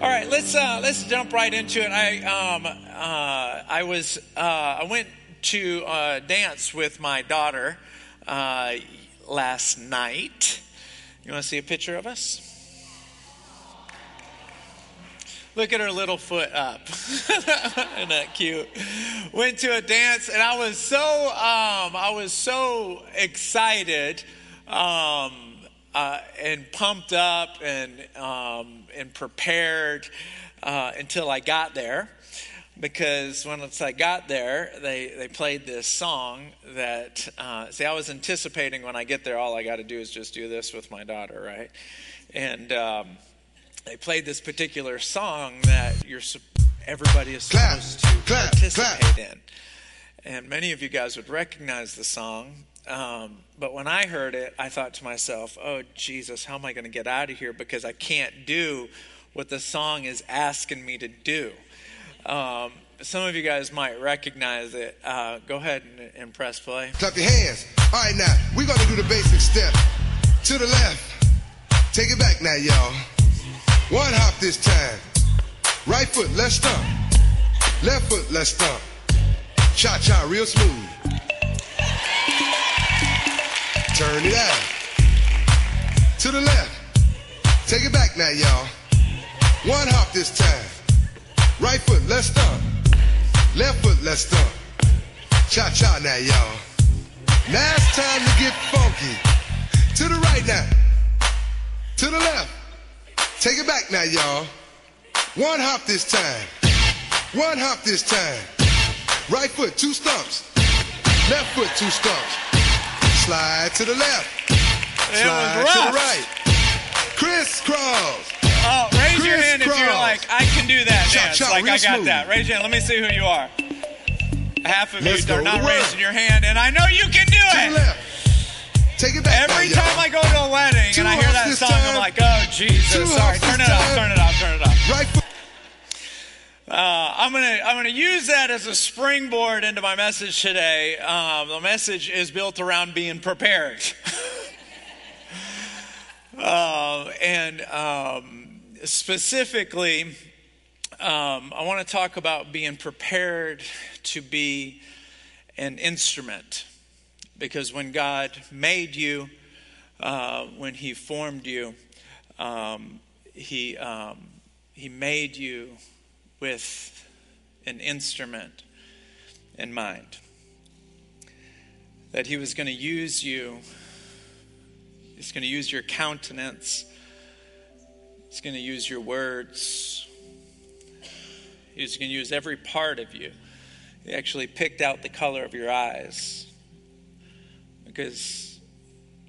All right, let's uh, let's jump right into it. I um, uh, I was uh, I went to uh, dance with my daughter uh, last night. You want to see a picture of us? Look at her little foot up. Isn't that cute? Went to a dance and I was so um, I was so excited um, uh, and pumped up and um, and prepared uh, until I got there. Because once I got there, they, they played this song that, uh, see, I was anticipating when I get there, all I got to do is just do this with my daughter, right? And um, they played this particular song that you're everybody is Clap, supposed to clap, participate clap. in. And many of you guys would recognize the song. Um, but when I heard it, I thought to myself, oh, Jesus, how am I going to get out of here? Because I can't do what the song is asking me to do. Um, some of you guys might recognize it. Uh, go ahead and, and press play. Clap your hands. All right, now, we're going to do the basic step. To the left. Take it back now, y'all. One hop this time. Right foot, let's stomp. Left foot, let's stomp. Cha cha, real smooth. Turn it out. To the left. Take it back now, y'all. One hop this time. Right foot, let's stomp. Left foot, let's stomp. Cha cha now, y'all. Now it's time to get funky. To the right now. To the left. Take it back now, y'all. One hop this time. One hop this time. Right foot, two stumps. Left foot, two stumps. Slide to the left. It Slide to the right. Crisscross. Oh, raise your hand if you're like, I can do that Chop, dance. like, I got smooth. that. Raise your hand. Let me see who you are. Half of Let's you are not raising your hand, and I know you can do To the it. left. Take it back Every now, time y'all. I go to a wedding Two and I hear that song, I'm like, oh, Jesus. Two Sorry, turn it time. turn it up, turn it up. Right foot. Uh, I'm gonna I'm gonna use that as a springboard into my message today. Um, the message is built around being prepared, uh, and um, specifically, um, I want to talk about being prepared to be an instrument, because when God made you, uh, when He formed you, um, He um, He made you with an instrument in mind. That he was going to use you, he's going to use your countenance, he's going to use your words, he's going to use every part of you. He actually picked out the color of your eyes because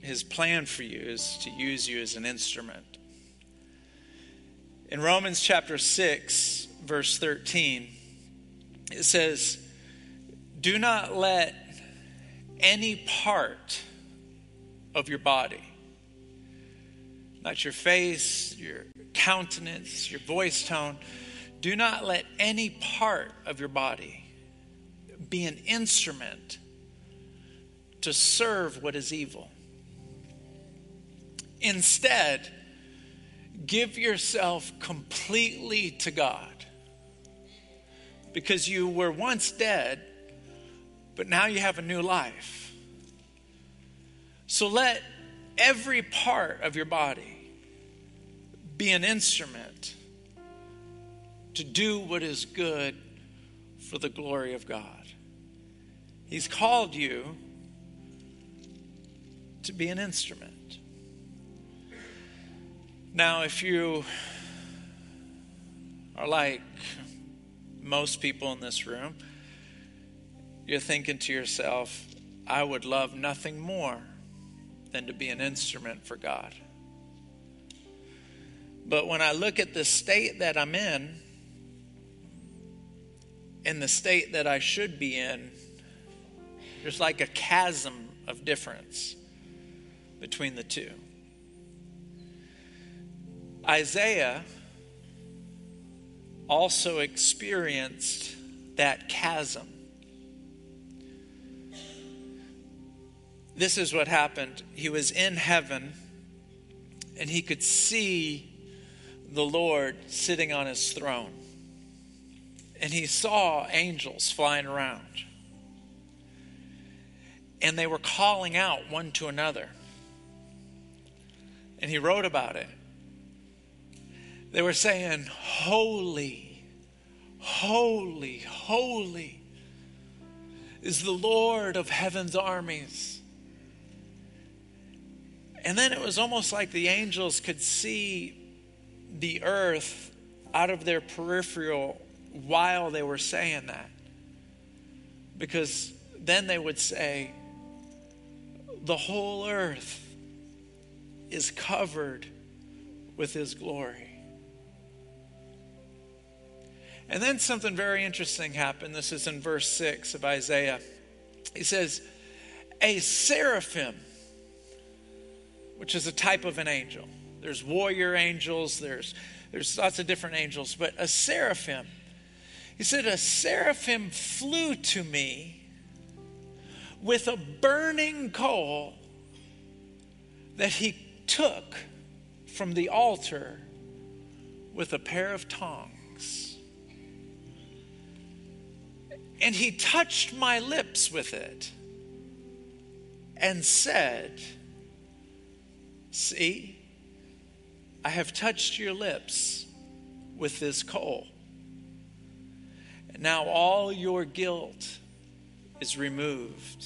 his plan for you is to use you as an instrument. In Romans chapter 6, verse 13, it says, Do not let any part of your body, not your face, your countenance, your voice tone, do not let any part of your body be an instrument to serve what is evil. Instead, give yourself completely to God. Because you were once dead, but now you have a new life. So let every part of your body be an instrument to do what is good for the glory of God. He's called you to be an instrument. Now, if you are like most people in this room, you're thinking to yourself, I would love nothing more than to be an instrument for God. But when I look at the state that I'm in, and the state that I should be in, there's like a chasm of difference between the two. Isaiah also experienced that chasm. This is what happened. He was in heaven and he could see the Lord sitting on his throne. And he saw angels flying around. And they were calling out one to another. And he wrote about it. They were saying, Holy, holy, holy is the Lord of heaven's armies. And then it was almost like the angels could see the earth out of their peripheral while they were saying that. Because then they would say, the whole earth is covered with his glory. And then something very interesting happened. This is in verse 6 of Isaiah. He says, A seraphim, which is a type of an angel. There's warrior angels, there's, there's lots of different angels, but a seraphim. He said, A seraphim flew to me with a burning coal that he took from the altar with a pair of tongs. And he touched my lips with it and said, See, I have touched your lips with this coal. Now all your guilt is removed,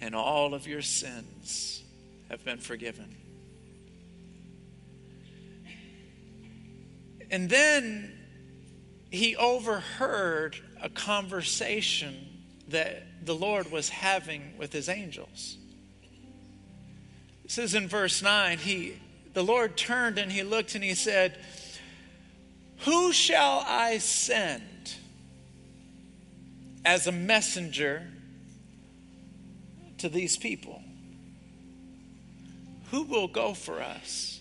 and all of your sins have been forgiven. And then he overheard a conversation that the Lord was having with his angels. It says in verse 9, he, the Lord turned and he looked and he said, Who shall I send as a messenger to these people? Who will go for us?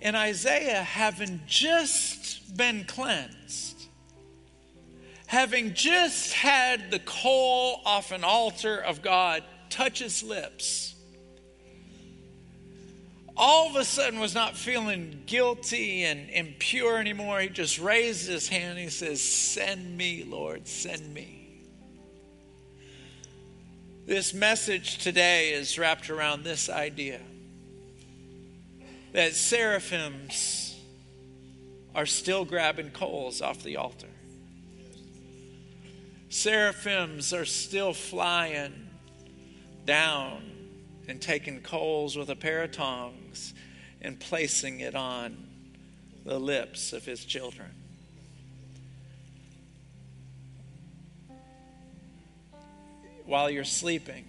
And Isaiah, having just been cleansed, having just had the coal off an altar of God touch his lips, all of a sudden was not feeling guilty and impure anymore. He just raised his hand. And he says, Send me, Lord, send me. This message today is wrapped around this idea that seraphims are still grabbing coals off the altar. Seraphims are still flying down and taking coals with a pair of tongs and placing it on the lips of his children. While you're sleeping,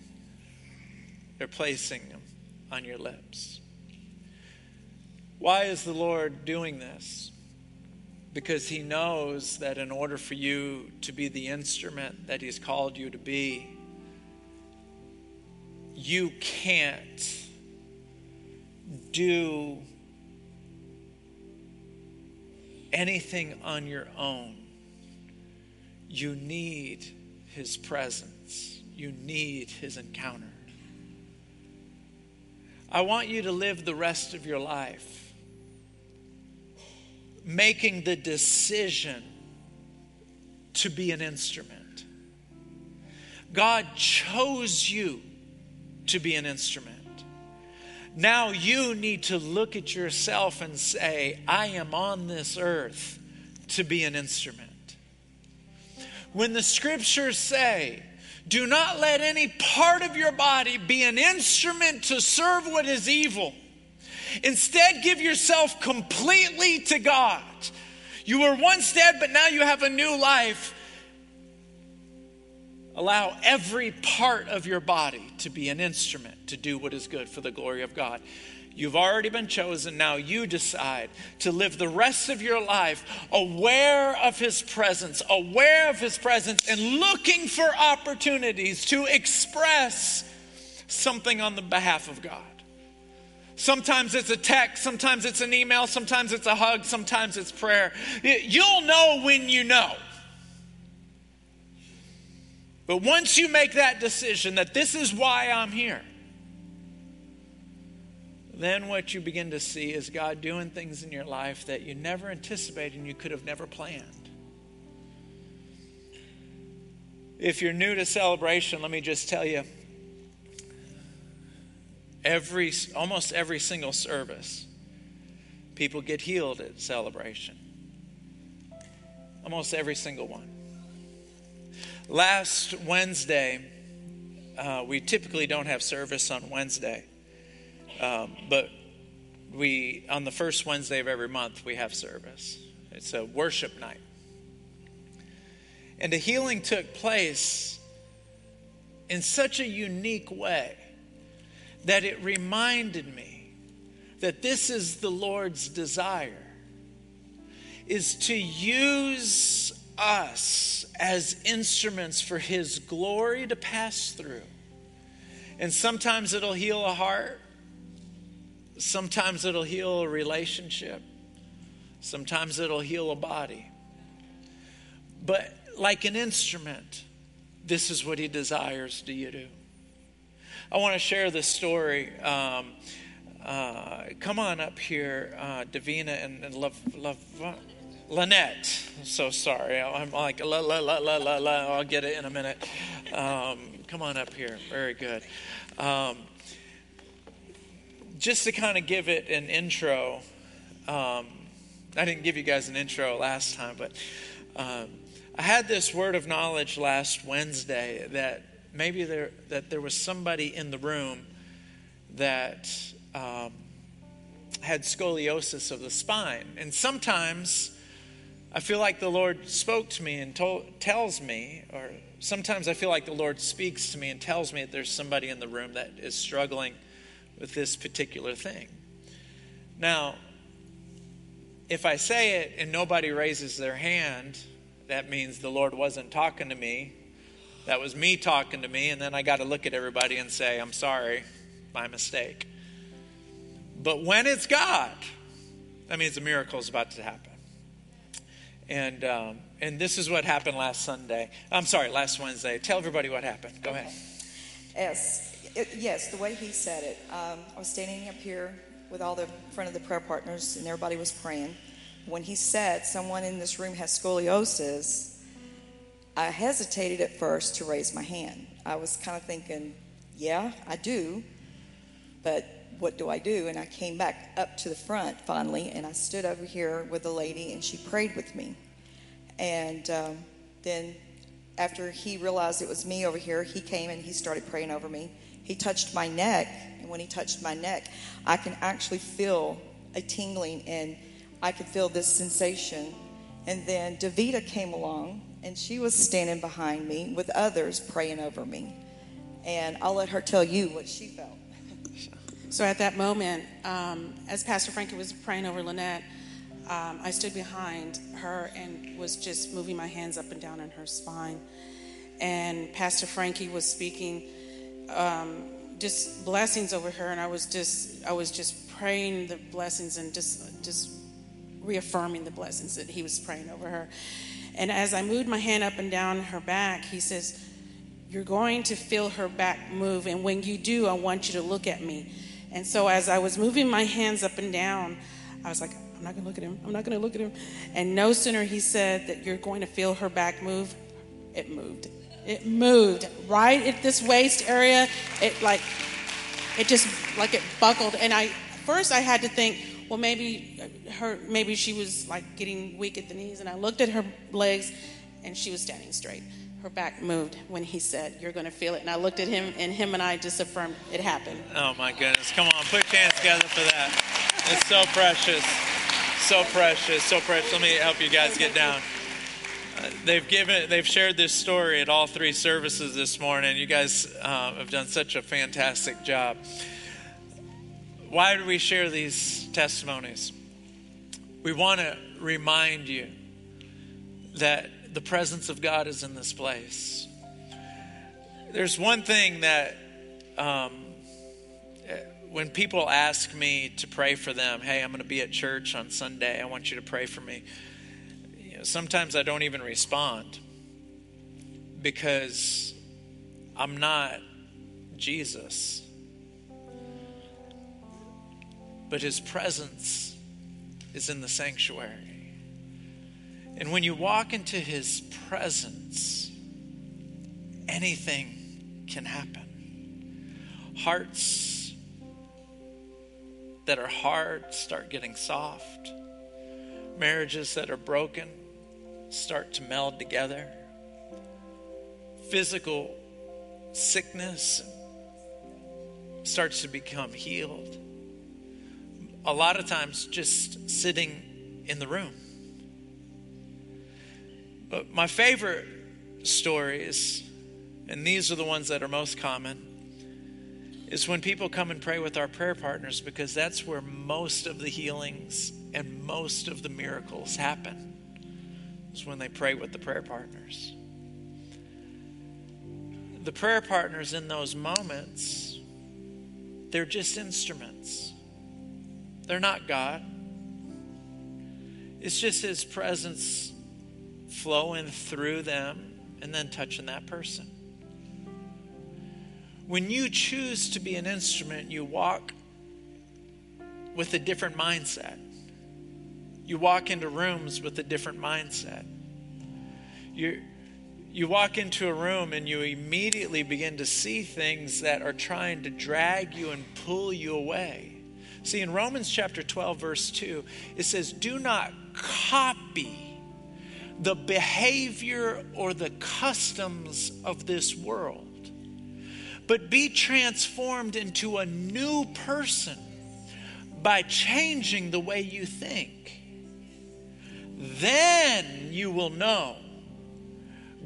they're placing them on your lips. Why is the Lord doing this? Because He knows that in order for you to be the instrument that He's called you to be, you can't do anything on your own. You need His presence, you need His encounter. I want you to live the rest of your life making the decision to be an instrument. God chose you to be an instrument. Now you need to look at yourself and say, I am on this earth to be an instrument. When the scriptures say, do not let any part of your body be an instrument to serve what is evil. Instead, give yourself completely to God. You were once dead, but now you have a new life. Allow every part of your body to be an instrument to do what is good for the glory of God. You've already been chosen. Now you decide to live the rest of your life aware of His presence, aware of His presence, and looking for opportunities to express something on the behalf of God. Sometimes it's a text, sometimes it's an email, sometimes it's a hug, sometimes it's prayer. You'll know when you know. But once you make that decision that this is why I'm here, then what you begin to see is God doing things in your life that you never anticipated and you could have never planned. If you're new to celebration, let me just tell you every almost every single service people get healed at celebration. Almost every single one. Last Wednesday, uh, we typically don't have service on Wednesday, um, but we on the first Wednesday of every month we have service. It's a worship night. And a healing took place in such a unique way that it reminded me that this is the Lord's desire is to use us as instruments for his glory to pass through. And sometimes it'll heal a heart, sometimes it'll heal a relationship, sometimes it'll heal a body. But like an instrument, this is what he desires do you do. I want to share this story. Um, uh, come on up here, uh, Davina and, and Love, Love, Lynette. so sorry. I'm like, la, la, la, la, la, la. I'll get it in a minute. Um, come on up here. Very good. Um, just to kind of give it an intro, um, I didn't give you guys an intro last time, but um, I had this word of knowledge last Wednesday that maybe there that there was somebody in the room that um, had scoliosis of the spine, and sometimes I feel like the Lord spoke to me and told, tells me, or sometimes I feel like the Lord speaks to me and tells me that there's somebody in the room that is struggling with this particular thing. Now, if I say it and nobody raises their hand, that means the Lord wasn't talking to me. That was me talking to me, and then I got to look at everybody and say, I'm sorry, my mistake. But when it's God, that means a miracle is about to happen. And, um, and this is what happened last Sunday. I'm sorry, last Wednesday. Tell everybody what happened. Go ahead. Yes, yes, the way he said it. Um, I was standing up here with all the front of the prayer partners, and everybody was praying when he said someone in this room has scoliosis, I hesitated at first to raise my hand. I was kind of thinking, yeah, I do, but what do I do? And I came back up to the front finally, and I stood over here with a lady, and she prayed with me. And um, then, after he realized it was me over here, he came and he started praying over me. He touched my neck, and when he touched my neck, I can actually feel a tingling and I could feel this sensation. And then Davita came along and she was standing behind me with others praying over me. And I'll let her tell you what she felt. So at that moment, um, as Pastor Frankie was praying over Lynette, um, I stood behind her and was just moving my hands up and down on her spine. And Pastor Frankie was speaking um, just blessings over her, and I was just I was just praying the blessings and just just reaffirming the blessings that he was praying over her. And as I moved my hand up and down her back, he says, You're going to feel her back move. And when you do, I want you to look at me. And so as I was moving my hands up and down, I was like, I'm not going to look at him. I'm not going to look at him. And no sooner he said that you're going to feel her back move, it moved. It moved right at this waist area. It like, it just like it buckled. And I, first I had to think, well, maybe her, maybe she was like getting weak at the knees. And I looked at her legs, and she was standing straight. Her back moved when he said, "You're going to feel it." And I looked at him, and him and I just affirmed it happened. Oh my goodness! Come on, put your hands together for that. It's so precious, so precious, so precious. Let me help you guys get down. Uh, they've given, they've shared this story at all three services this morning. You guys uh, have done such a fantastic job. Why do we share these testimonies? We want to remind you that the presence of God is in this place. There's one thing that um, when people ask me to pray for them, hey, I'm going to be at church on Sunday, I want you to pray for me. You know, sometimes I don't even respond because I'm not Jesus. But his presence is in the sanctuary. And when you walk into his presence, anything can happen. Hearts that are hard start getting soft, marriages that are broken start to meld together, physical sickness starts to become healed. A lot of times, just sitting in the room. But my favorite stories, and these are the ones that are most common, is when people come and pray with our prayer partners because that's where most of the healings and most of the miracles happen. Is when they pray with the prayer partners. The prayer partners in those moments, they're just instruments. They're not God. It's just His presence flowing through them and then touching that person. When you choose to be an instrument, you walk with a different mindset. You walk into rooms with a different mindset. You, you walk into a room and you immediately begin to see things that are trying to drag you and pull you away. See, in Romans chapter 12, verse 2, it says, Do not copy the behavior or the customs of this world, but be transformed into a new person by changing the way you think. Then you will know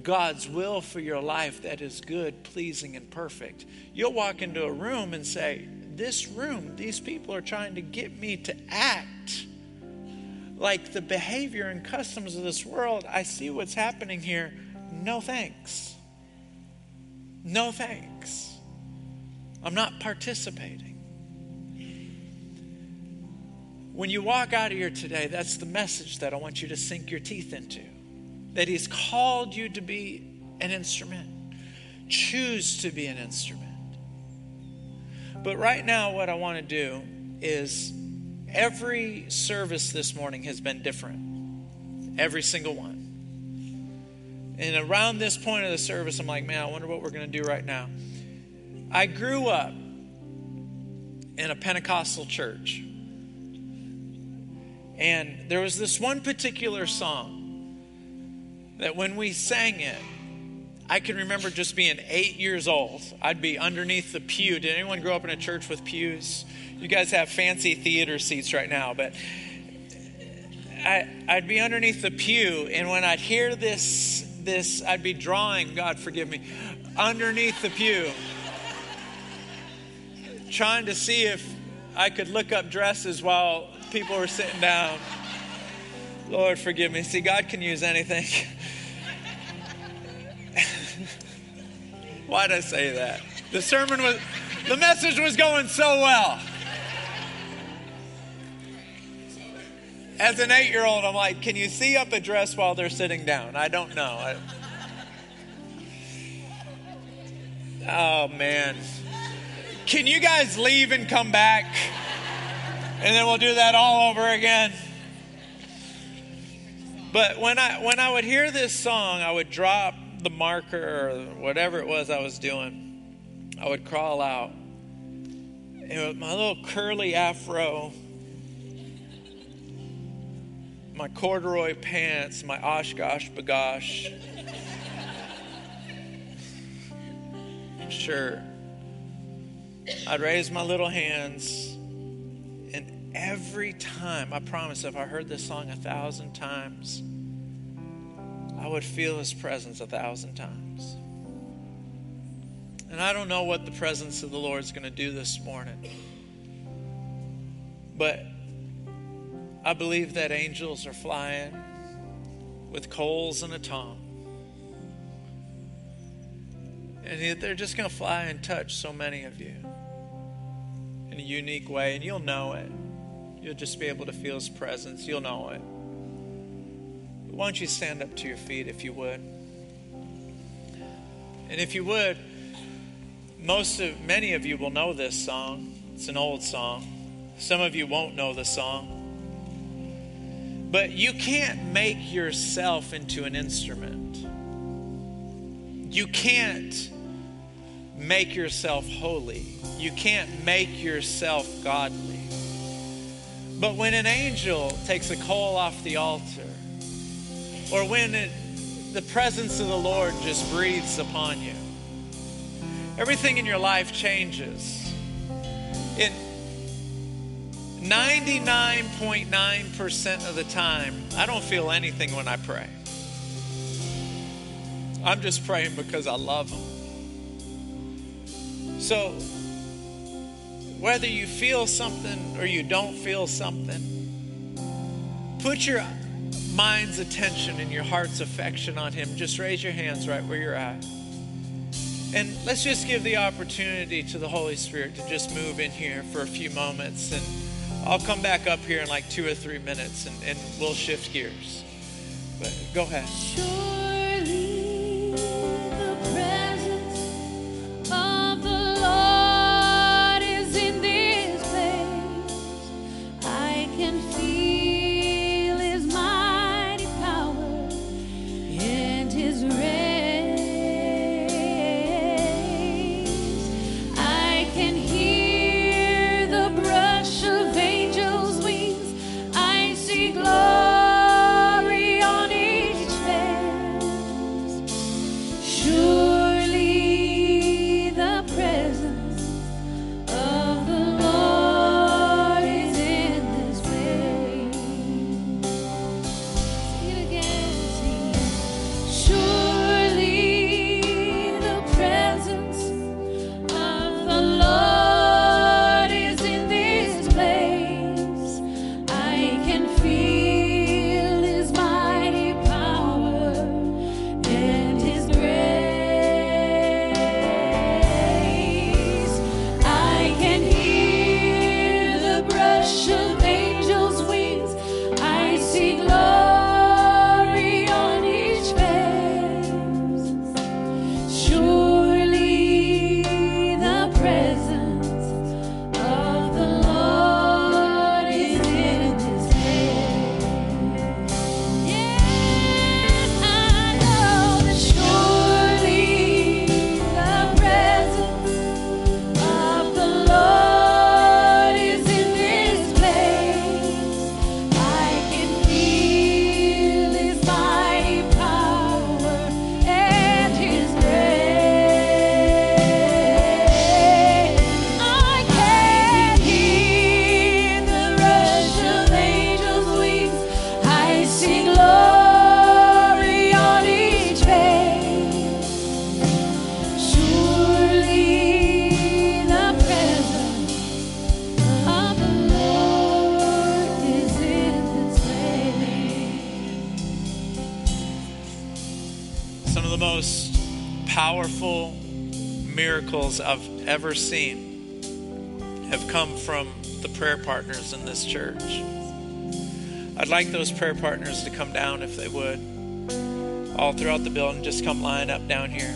God's will for your life that is good, pleasing, and perfect. You'll walk into a room and say, This room, these people are trying to get me to act like the behavior and customs of this world. I see what's happening here. No thanks. No thanks. I'm not participating. When you walk out of here today, that's the message that I want you to sink your teeth into that He's called you to be an instrument. Choose to be an instrument. But right now, what I want to do is every service this morning has been different. Every single one. And around this point of the service, I'm like, man, I wonder what we're going to do right now. I grew up in a Pentecostal church. And there was this one particular song that when we sang it, I can remember just being eight years old. I'd be underneath the pew. Did anyone grow up in a church with pews? You guys have fancy theater seats right now, but I, I'd be underneath the pew, and when I'd hear this, this, I'd be drawing. God forgive me, underneath the pew, trying to see if I could look up dresses while people were sitting down. Lord forgive me. See, God can use anything. Why'd I say that? The sermon was, the message was going so well. As an eight year old, I'm like, can you see up a dress while they're sitting down? I don't know. I, oh, man. Can you guys leave and come back? And then we'll do that all over again. But when I when I would hear this song, I would drop the marker or whatever it was I was doing, I would crawl out. And with my little curly afro, my corduroy pants, my OshKosh B'gosh shirt, I'd raise my little hands. And every time, I promise, if I heard this song a thousand times, I would feel his presence a thousand times. And I don't know what the presence of the Lord is going to do this morning. But I believe that angels are flying with coals and a tongue. And they're just going to fly and touch so many of you in a unique way. And you'll know it. You'll just be able to feel his presence. You'll know it. Why don't you stand up to your feet if you would? And if you would, most of many of you will know this song. It's an old song. Some of you won't know the song. But you can't make yourself into an instrument. You can't make yourself holy. You can't make yourself godly. But when an angel takes a coal off the altar, or when it, the presence of the Lord just breathes upon you, everything in your life changes. In 99.9% of the time, I don't feel anything when I pray. I'm just praying because I love Him. So, whether you feel something or you don't feel something, put your mind's attention and your heart's affection on Him. Just raise your hands right where you're at. And let's just give the opportunity to the Holy Spirit to just move in here for a few moments. And I'll come back up here in like two or three minutes and, and we'll shift gears. But go ahead. I'd like those prayer partners to come down if they would. All throughout the building, just come line up down here.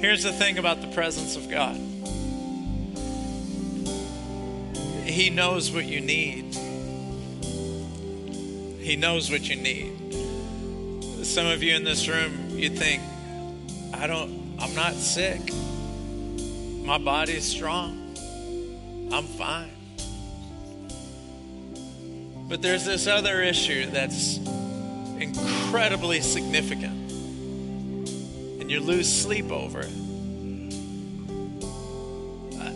Here's the thing about the presence of God He knows what you need. He knows what you need. Some of you in this room, you think, I don't, I'm not sick. My body is strong. I'm fine. But there's this other issue that's incredibly significant, and you lose sleep over it. Uh,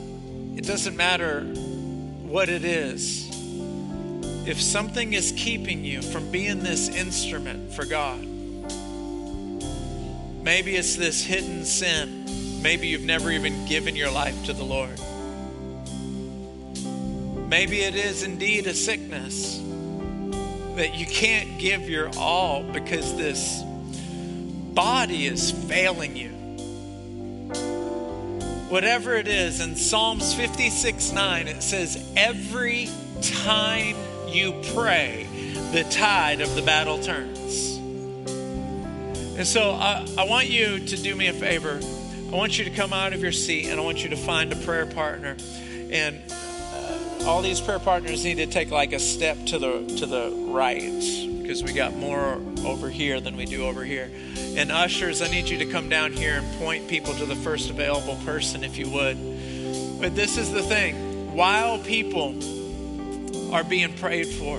It doesn't matter what it is. If something is keeping you from being this instrument for God, maybe it's this hidden sin. Maybe you've never even given your life to the Lord. Maybe it is indeed a sickness that you can't give your all because this body is failing you. Whatever it is, in Psalms 56 9, it says, Every time you pray, the tide of the battle turns. And so I, I want you to do me a favor. I want you to come out of your seat and I want you to find a prayer partner. And all these prayer partners need to take like a step to the to the right because we got more over here than we do over here. And ushers, I need you to come down here and point people to the first available person if you would. But this is the thing. While people are being prayed for,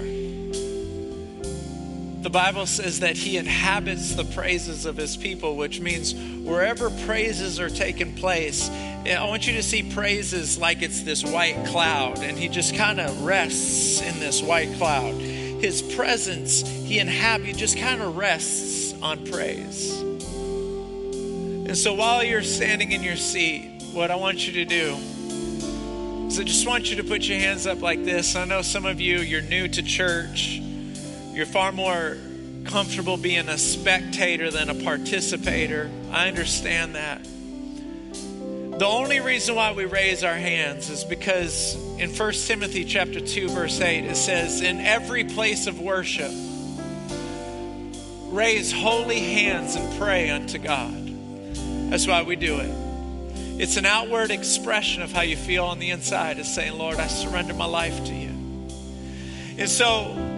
the Bible says that he inhabits the praises of his people, which means wherever praises are taking place, eh, I want you to see praises like it's this white cloud, and he just kind of rests in this white cloud. His presence, he inhabits, just kind of rests on praise. And so while you're standing in your seat, what I want you to do is I just want you to put your hands up like this. I know some of you, you're new to church. You're far more comfortable being a spectator than a participator. I understand that. The only reason why we raise our hands is because in 1 Timothy chapter 2 verse 8 it says in every place of worship raise holy hands and pray unto God. That's why we do it. It's an outward expression of how you feel on the inside is saying, Lord, I surrender my life to you. And so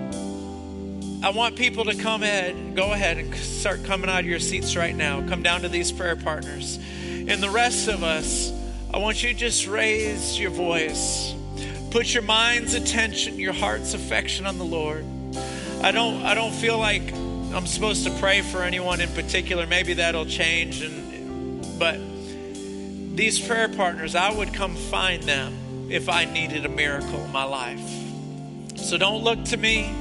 I want people to come ahead, go ahead and start coming out of your seats right now. Come down to these prayer partners. And the rest of us, I want you to just raise your voice. Put your mind's attention, your heart's affection on the Lord. I don't I don't feel like I'm supposed to pray for anyone in particular. Maybe that'll change and but these prayer partners, I would come find them if I needed a miracle in my life. So don't look to me.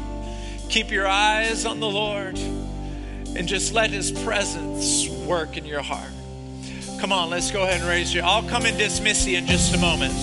Keep your eyes on the Lord and just let his presence work in your heart. Come on, let's go ahead and raise you. I'll come and dismiss you in just a moment.